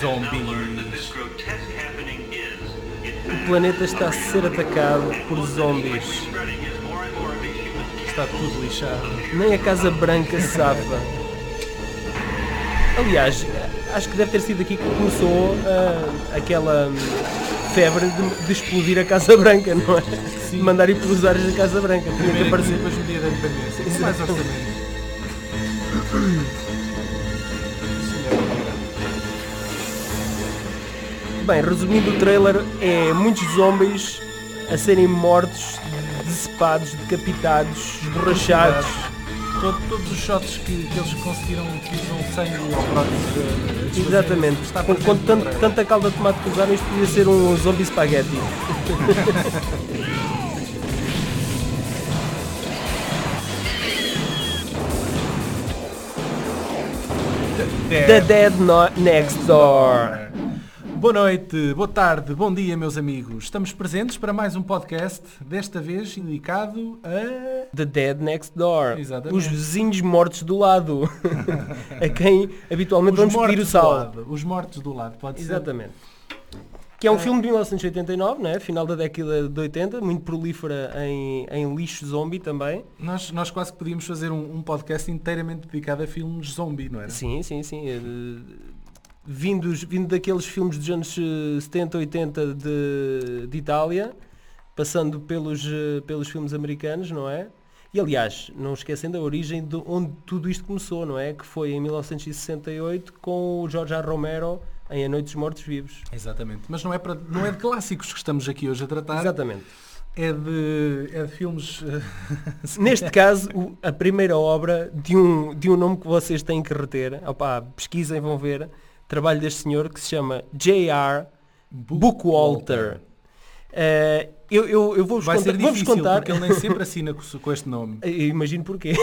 Zombies. O planeta está a ser atacado por zombies. Está tudo lixado. Nem a Casa Branca se safa. Aliás, acho que deve ter sido aqui que começou ah, aquela hum, febre de, de explodir a Casa Branca, não é? Sim. Mandar ir pelos ares da Casa Branca. Tinha que aparecer. depois dia da independência. Mais orçamento. Bem, resumindo o trailer, é muitos zombies a serem mortos, decepados, decapitados, esborrachados. Todo- todos os shots que, que eles conseguiram que usam sangue ao Exatamente. Com, com tanto- tanta calda de tomate que usaram, isto podia ser um zombie spaghetti. The Dead No- Next Door. Boa noite, boa tarde, bom dia meus amigos. Estamos presentes para mais um podcast, desta vez dedicado a... The Dead Next Door. Exatamente. Os vizinhos mortos do lado. a quem habitualmente vamos pedir o sal. Os mortos do lado, pode ser. Exatamente. Que é um filme de 1989, né? final da década de 80, muito prolífera em, em lixo zombie também. Nós, nós quase que podíamos fazer um, um podcast inteiramente dedicado a filmes zombie, não era? Sim, sim, sim. eh, vindos, vindo daqueles filmes dos anos eh, 70, 80 de, de Itália, passando pelos, eh, pelos filmes americanos, não é? E aliás, não esquecem da origem de onde tudo isto começou, não é? Que foi em 1968 com o George R. Romero em A Noite dos Mortos Vivos. Exatamente. Mas não é, para, não é de clássicos que estamos aqui hoje a tratar, Exatamente. é de, é de filmes... eh, Neste caso, o- a primeira obra de um, de um nome que vocês têm que reter, opá, pesquisem, vão ver, trabalho deste senhor que se chama J.R. Bookwalter. Eh, eu, eu, eu vou-vos contar, difícil, contar porque ele nem sempre assina com, este nome. Eu imagino porquê.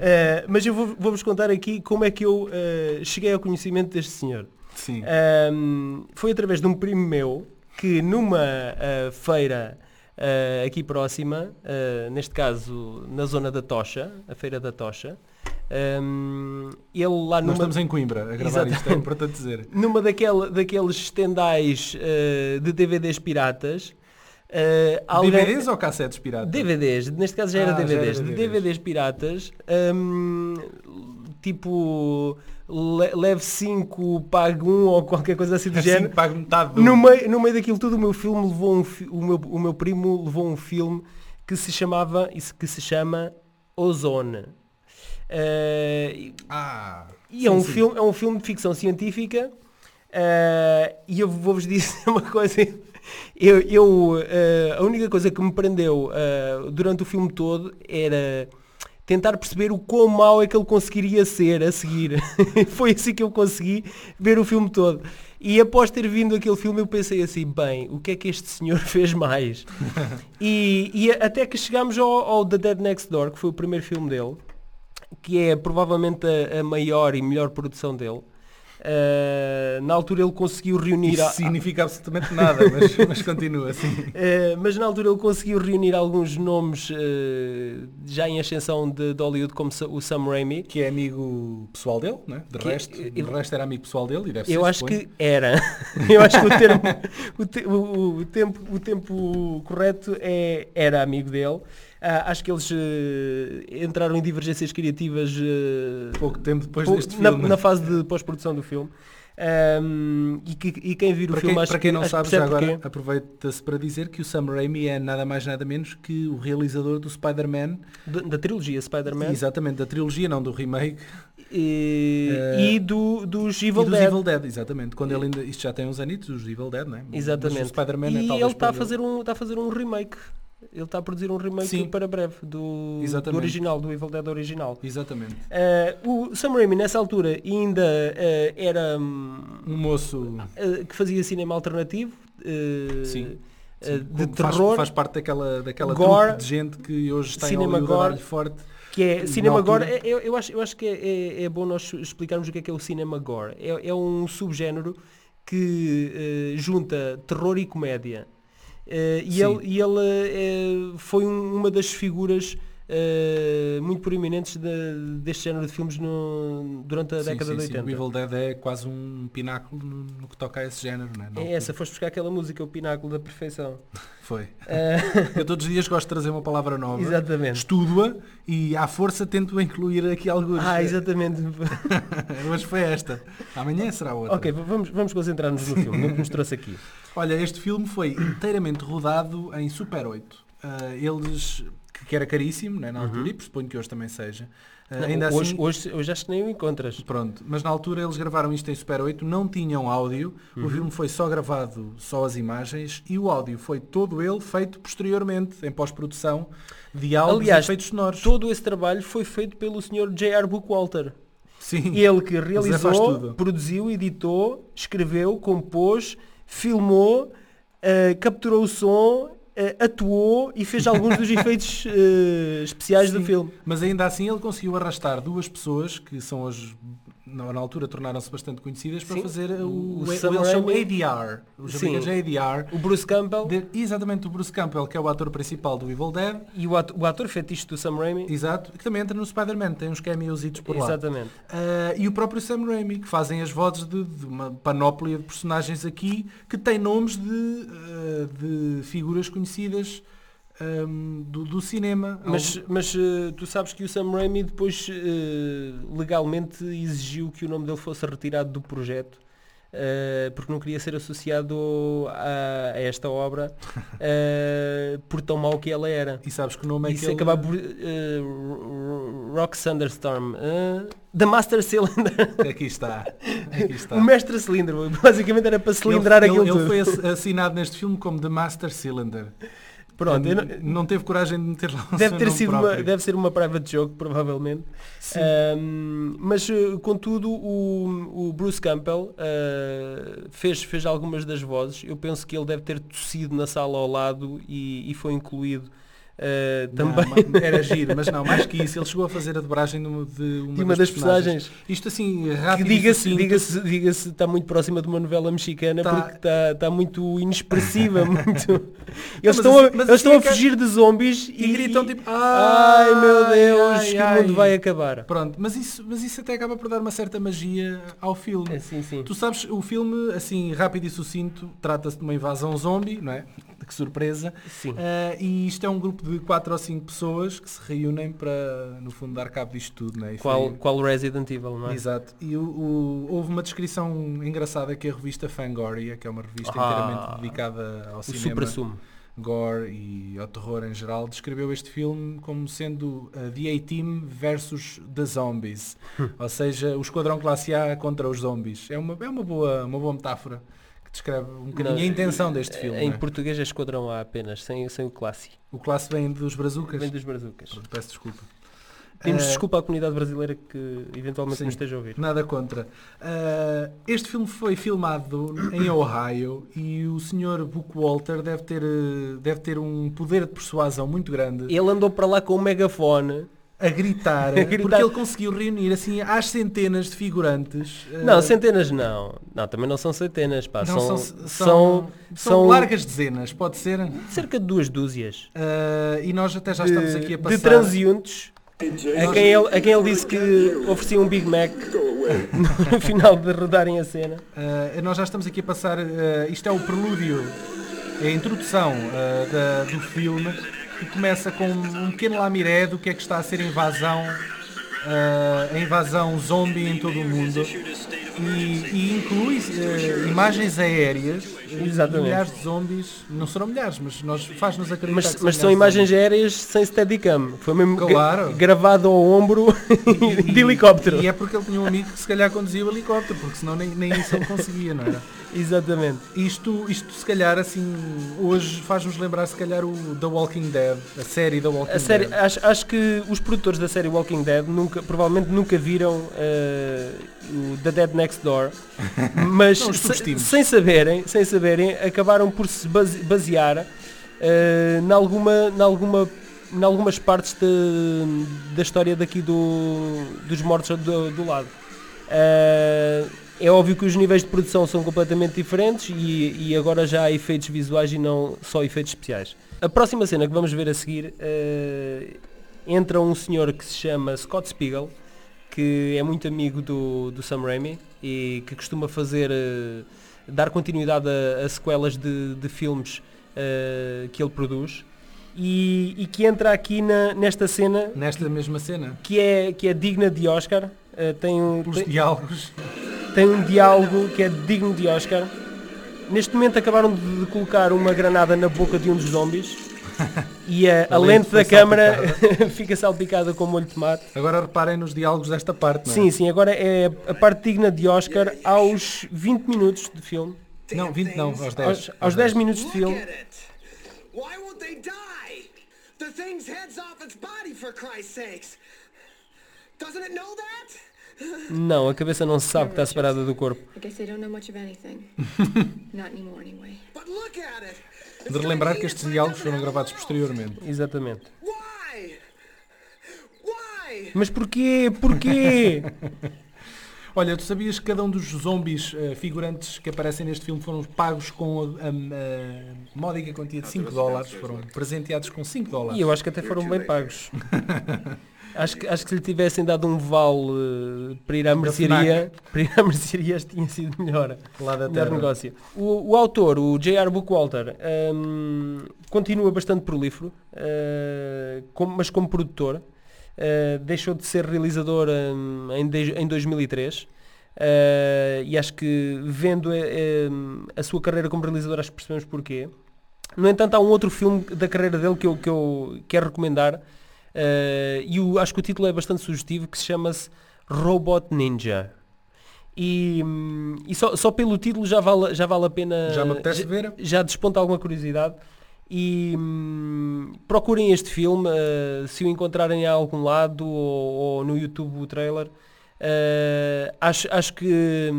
Eh, mas eu vou- vou-vos contar aqui como é que eu eh, cheguei ao conhecimento deste senhor. Sim. Ahm, foi através de um primo meu que numa feira aqui próxima, neste caso na zona da Tocha, a feira da Tocha, ahm, ele lá Nós numa, estamos em Coimbra a gravar isto, é Exatamente. importante dizer. numa daquela, daqueles estendais ah, de DVDs piratas, ah, alguém- DVDs ou cassetes piratas? DVDs, neste caso já era Ah, já era DVDs, de DVDs. DVDs piratas, hum, tipo le- leve 5, pague 1 ou qualquer coisa assim do Assim, género. pago metade do... No meio, no meio daquilo tudo o meu filme levou um fi- o, meu, o meu primo levou um filme que se chamava, que se chama Ozone. Eh, Ah, e é sim, um, sim. filme, é um filme de ficção científica eh, e eu vou-vos dizer uma coisa. Eu, eu, eh, a única coisa que me prendeu durante o filme todo era tentar perceber o quão mau é que ele conseguiria ser a seguir. Foi assim que eu consegui ver o filme todo. E após ter vindo aquele filme eu pensei assim, bem, o que é que este senhor fez mais? e, e até que chegámos ao, ao The Dead Next Door, que foi o primeiro filme dele que é provavelmente a, a maior e melhor produção dele. Uh, na altura ele conseguiu reunir Isso a- significa absolutamente nada, mas, mas continua assim. Uh, mas na altura ele conseguiu reunir alguns nomes uh, já em ascensão de, de Hollywood como o Sam Raimi Que é amigo pessoal dele, né? de, Que- resto, de ele- resto era amigo pessoal dele e deve eu acho que era eu acho que o termo o, te- o- o tempo o tempo correto é era amigo dele Ah, acho que eles eh, entraram em divergências criativas eh, pouco tempo depois Pou- deste na, filme. na fase de pós-produção do filme. Ahm, e, que- e quem vir o para filme quem, acho para quem que- não acho que sabe, já percebe agora porquê. aproveita-se para dizer que o Sam Raimi é nada mais nada menos que o realizador do Spider-Man, Da, da trilogia Spider-Man exatamente, da trilogia, não do remake, e, Eh, e do, dos e Evil dos Dead. Evil Dead, exatamente. Quando ele ainda, isto já tem uns anitos, os Evil Dead, não é? Mas o Exatamente. Spider-Man é e talvez ele está a, para fazer um, está a fazer um remake. Ele está a produzir um remake Sim. para breve do, do original, do Evil Dead original. Exatamente. Eh, o Sam Raimi nessa altura ainda eh, era hum, Um moço eh, que fazia cinema alternativo Sim. sim, de faz- terror Faz, parte daquela, daquela gore, de gente que hoje está em Hollywood gore. forte. Que é cinema gore, é- eu, eu acho, eu acho que é, é- é bom nós explicarmos o que é que é o cinema gore. É, é um subgénero que junta terror e comédia. Eh, e Sim. ele, e ele eh, foi um- uma das figuras eh, muito proeminentes de- deste género de filmes no- durante a Sim, década sim, de sim. 80. O Evil Dead é quase um pináculo no, no que toca a esse género, não é? Na É essa, foste buscar aquela música, o pináculo da perfeição. Foi. Eh, Eu todos os dias gosto de trazer uma palavra nova, exatamente. estudo-a e à força tento incluir aqui alguns. Ah, exatamente. Hoje foi esta. Amanhã será outra. ok, vamos, vamos concentrar-nos no filme, no que nos trouxe aqui. Olha, este filme foi inteiramente rodado em Super 8. Ah, eles, que, era caríssimo né, na altura, e pressuponho que hoje também seja. Uhum. Não, ainda hoje, assim, hoje, hoje acho que nem o encontras. pronto. Mas na altura eles gravaram isto em Super 8, não tinham áudio, Uhum. o filme foi só gravado, só as imagens, e o áudio foi todo ele feito posteriormente, em pós-produção, diálogos Aliás, e efeitos sonoros. Todo esse trabalho foi feito pelo Sr. J.R. Bookwalter. Sim. Ele que realizou, produziu, editou, escreveu, compôs, filmou, eh, capturou o som, eh, atuou e fez alguns dos efeitos eh, especiais do Sim, filme. Mas ainda assim ele conseguiu arrastar duas pessoas que são as na, na altura tornaram-se bastante conhecidas para Sim. fazer o, O o, eles chamam. ADR. Os Sim. ADR. O Bruce Campbell De- exatamente o Bruce Campbell, que é o ator principal do Evil Dead. e o ator, o ator fetiche do Sam Raimi. Exato. Que também entra no Spider-Man, tem uns cameositos por lá. Exatamente. Ah, e o próprio Sam Raimi, que fazem as vozes de, de uma panóplia de personagens aqui que têm nomes de, ah, de figuras conhecidas ahm, do, do cinema. Mas, mas eh, tu sabes que o Sam Raimi depois eh, legalmente exigiu que o nome dele fosse retirado do projeto eh, porque não queria ser associado a, a esta obra eh, por tão mau que ela era. E sabes que o nome é E que se ele- acabar por Ro- Rock Thunderstorm, The Master Cylinder, Aqui está. Aqui está. o mestre cilindro, basicamente era para cilindrar ele, aquilo ele, ele foi ass- assinado neste filme como The Master Cylinder. Pronto, não- não, teve coragem de meter lá Deve seu ter sido uma, deve ser uma private joke, provavelmente. Ahm, mas, eh, contudo, o, o Bruce Campbell eh, fez, fez algumas das vozes. Eu penso que ele deve ter tossido na sala ao lado e, e foi incluído Não, também ma- era giro, mas não, mais que isso, ele chegou a fazer a dobragem de uma, de uma das personagens. Isto assim, rápido e diga-se, diga-se, diga-se, está muito próxima de uma novela mexicana Tá. porque está, está muito inexpressiva, muito. Eles estão, assim- a, eles estão a fugir de zombies E gritam tipo, Ai meu Deus, ai, que ai." mundo vai acabar. Pronto, mas isso, mas isso até acaba por dar uma certa magia ao filme. É, sim, sim. Tu sabes, o filme, assim, rápido e sucinto, trata-se de uma invasão zombie, não é? Que surpresa. Sim. Ah, e isto é um grupo de 4 ou 5 pessoas que se reúnem para, no fundo, dar cabo disto tudo, é? E Qual, foi- qual Resident Evil, não é? Exato. E o, o- houve uma descrição engraçada que a revista Fangoria, que é uma revista Ah, inteiramente dedicada ao O cinema, supra-sumo. gore e ao terror em geral, descreveu este filme como sendo uh, The A-Team versus The Zombies. Ou seja, o Esquadrão Classe A contra os zombies. É uma, é uma, boa, uma boa metáfora descreve um bocadinho Não, a intenção deste filme. Em é? português é Esquadrão A apenas, sem, sem o classe. O classe vem dos brazucas. Vem dos brazucas. Peço desculpa. Pedimos Eh, desculpa à comunidade brasileira que eventualmente sim. nos esteja a ouvir. Nada contra. Uh, este filme foi filmado em Ohio e o Sr. Bookwalter deve ter, uh, deve ter um poder de persuasão muito grande Ele andou para lá com um megafone. A gritar, A gritar. porque ele conseguiu reunir assim às centenas de figurantes. uh, Não, centenas não. Não, também não são centenas, pá. não, são, são, são, são, largas dezenas, pode ser. Uh, cerca de duas dúzias e nós até já de, estamos aqui a de passar. transeuntes a quem, ele, a quem ele disse que oferecia um Big Mac no final de rodarem a cena. Uh, nós já estamos aqui a passar, uh, isto é o prelúdio, é a introdução uh, da- do filme, que começa com um pequeno lamiré do que é que está a ser invasão, uh, a invasão zombie em todo o mundo. E, e inclui uh, imagens aéreas, Exatamente. milhares de zombies, não serão milhares, mas nós faz-nos acreditar Mas, que mas são milhares de imagens aéreas sem steadicam. Foi mesmo Claro. gravado ao ombro zombies. de helicóptero. E é porque ele tinha um amigo que se calhar conduzia o helicóptero, porque senão nem, nem isso ele conseguia, não era? Exatamente. Isto, isto se calhar assim, hoje faz-nos lembrar se calhar o The Walking Dead, a série The Walking A série, Dead. acho, acho que os produtores da série Walking Dead nunca, provavelmente nunca viram eh, o The Dead Next Door, mas se- sem saberem, sem saberem, acabaram por se base- basear eh, em alguma, alguma, algumas partes de- da história daqui do, dos mortos do, do lado. Eh, é óbvio que os níveis de produção são completamente diferentes e, e agora já há efeitos visuais e não só efeitos especiais. A próxima cena que vamos ver a seguir eh, entra um senhor que se chama Scott Spiegel, que é muito amigo do, do Sam Raimi e que costuma fazer, eh, dar continuidade a, a sequelas de, de filmes eh, que ele produz e, e que entra aqui na- nesta cena Nesta mesma cena, que é, que é digna de Oscar. Eh, tem, um, pelos tem, diálogos. tem um diálogo que é digno de Oscar. Neste momento acabaram de de colocar uma granada na boca de um dos zombies e a, a lente da câmara fica salpicada com molho de tomate. Agora reparem nos diálogos desta parte, não é? Sim, sim, agora é a parte digna de Oscar aos 20 minutos de filme. Não, 20 não, aos 10. Aos, aos 10 minutos de filme. Why won't they die? The thing's head's off its body, for Christ's sakes. Doesn't it know that? Não, a cabeça não se sabe que está separada do corpo. I guess they don't know much of anything. Not anymore, anyway. But look at it. De relembrar que estes diálogos foram gravados posteriormente. Exatamente. Why? Why? Mas porquê? Porquê? Olha, tu sabias que cada um dos zombies eh, figurantes que aparecem neste filme foram pagos com a, a- a módica quantia de 5 dólares, foram presenteados com 5 dólares. E eu acho que até foram bem pagos. Acho que, acho que se lhe tivessem dado um vale eh, para ir à mercearia, para ir à mercearia tinha sido melhor. Lá da Melhor negócio. O, o autor, o J.R. Bookwalter, hum, continua bastante prolífero, como- mas como produtor. Eh, deixou de ser realizador hum, em, de- em 2003 eh, e acho que vendo hum, a sua carreira como realizador acho que percebemos porquê. No entanto, há um outro filme da carreira dele que eu, que eu quero recomendar eh, e o- acho que o título é bastante sugestivo que se chama-se Robot Ninja. E, hum, e só, só pelo título já vale, já vale a pena. Já me apetece já, ver. já desponta alguma curiosidade. E hum, procurem este filme, eh, se o encontrarem em algum lado ou, ou no YouTube o trailer. Eh, acho, acho que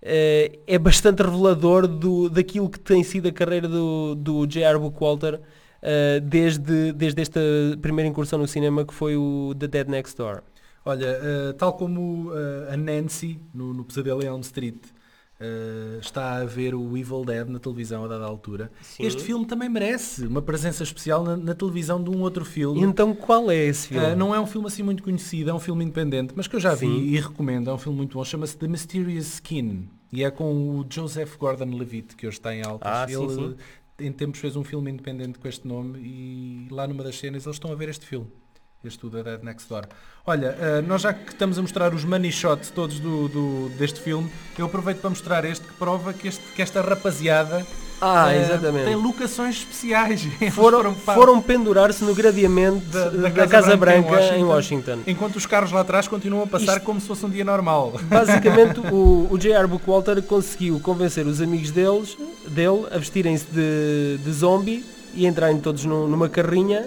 eh, é bastante revelador do, daquilo que tem sido a carreira do, do J.R. Bookwalter eh, desde, desde esta primeira incursão no cinema que foi o The Dead Next Door. Olha, eh, tal como eh, a Nancy no, no Pesadelo em Elm Street eh, está a ver o Evil Dead na televisão a dada altura, Sim. este filme também merece uma presença especial na, na televisão de um outro filme. Então qual é esse filme? Uh, não é um filme assim muito conhecido, é um filme independente, mas que eu já vi Sim. e recomendo, é um filme muito bom, chama-se The Mysterious Skin e é com o Joseph Gordon-Levitt, que hoje está em altas. Ah, sim, Ele sim. Em tempos fez um filme independente com este nome e lá numa das cenas eles estão a ver este filme. Este The Dead Next Door. Olha, uh, nós já que estamos a mostrar os money shots todos do, do- deste filme, eu aproveito para mostrar este que prova que, este, que esta rapaziada Ah, uh, exatamente. tem locações especiais. Foram, pa- foram pendurar-se no gradeamento da, Casa, Branca, em Washington. Enquanto os carros lá atrás continuam a passar Isto- como se fosse um dia normal. Basicamente, o, o J.R. Bookwalter conseguiu convencer os amigos deles, dele a vestirem-se de, de zombie e entrarem todos num- numa carrinha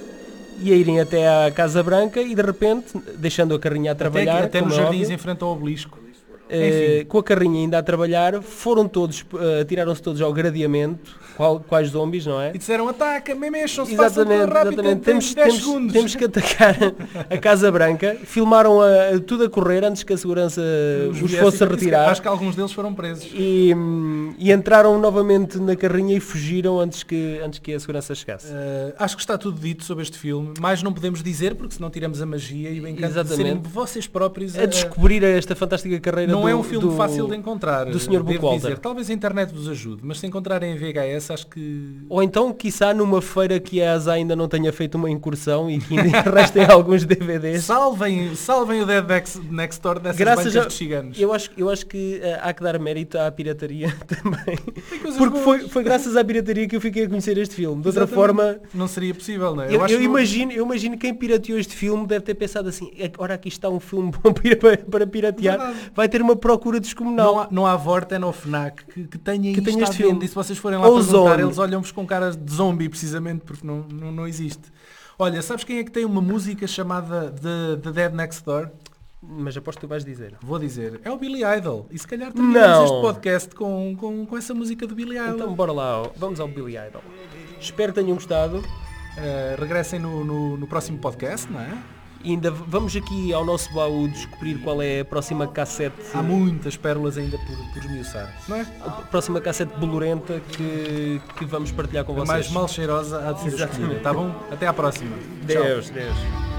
e a irem até à Casa Branca e de repente, deixando a carrinha a trabalhar, até até nos é jardins óbvio, em frente ao obelisco. Eh, com a carrinha ainda a trabalhar, foram todos, eh, atiraram-se todos ao gradeamento, qual, quais zombies, não é? E disseram, ataca, me mexam-se, Exatamente, rápido, exatamente. temos Temos, 10 temos, segundos. temos que atacar a Casa Branca. Filmaram a- tudo a correr antes que a segurança os, viesse fosse a retirar. Acho que alguns deles foram presos. E, e entraram novamente na carrinha e fugiram antes que, antes que a segurança chegasse. Uh, acho que está tudo dito sobre este filme. Mais não podemos dizer, porque senão tiramos a magia e o encanto de serem Exatamente. vocês próprios A descobrir esta fantástica carreira Não do, é um filme do- fácil de encontrar. do Sr. dizer. Talvez a internet vos ajude, mas se encontrarem em VHS, acho que Ou então, quiçá, numa feira que a ASA ainda não tenha feito uma incursão e que ainda restem alguns DVDs. salvem, salvem o Dead Next, Next Door dessas Graças bancas a, de ciganos. eu acho, eu acho que eh, há que dar mérito à pirataria também. Porque boas. foi, foi graças à pirataria que eu fiquei a conhecer este filme. De outra Exatamente. forma, Não seria possível, não é? eu, acho eu que imagino, eu imagino quem pirateou este filme deve ter pensado assim, ora aqui está um filme bom para, para piratear, Verdade. vai ter uma procura descomunal. Não há, não há Vorten ou FNAC que, que tenha Que isto tenha este filme. E se vocês forem lá Ou perguntar, Zone. eles olham-vos com caras de zombie, precisamente, porque não, não, não existe. Olha, sabes quem é que tem uma música chamada The, The Dead Next Door? Mas aposto que tu vais dizer. Vou dizer, é o Billy Idol. E se calhar terminamos Não. este podcast com, com, com essa música do Billy Idol. Então bora lá, vamos ao Billy Idol. Espero que tenham gostado. Eh, regressem no, no, no próximo podcast, não é? E ainda vamos aqui ao nosso baú descobrir qual é a próxima cassete. Há muitas pérolas ainda por, por esmiuçar, não é? A próxima cassete bolorenta que, que vamos partilhar com A vocês. mais mal cheirosa há de ser escolhida, tá bom? Até à próxima. Tchau. Deus, Deus.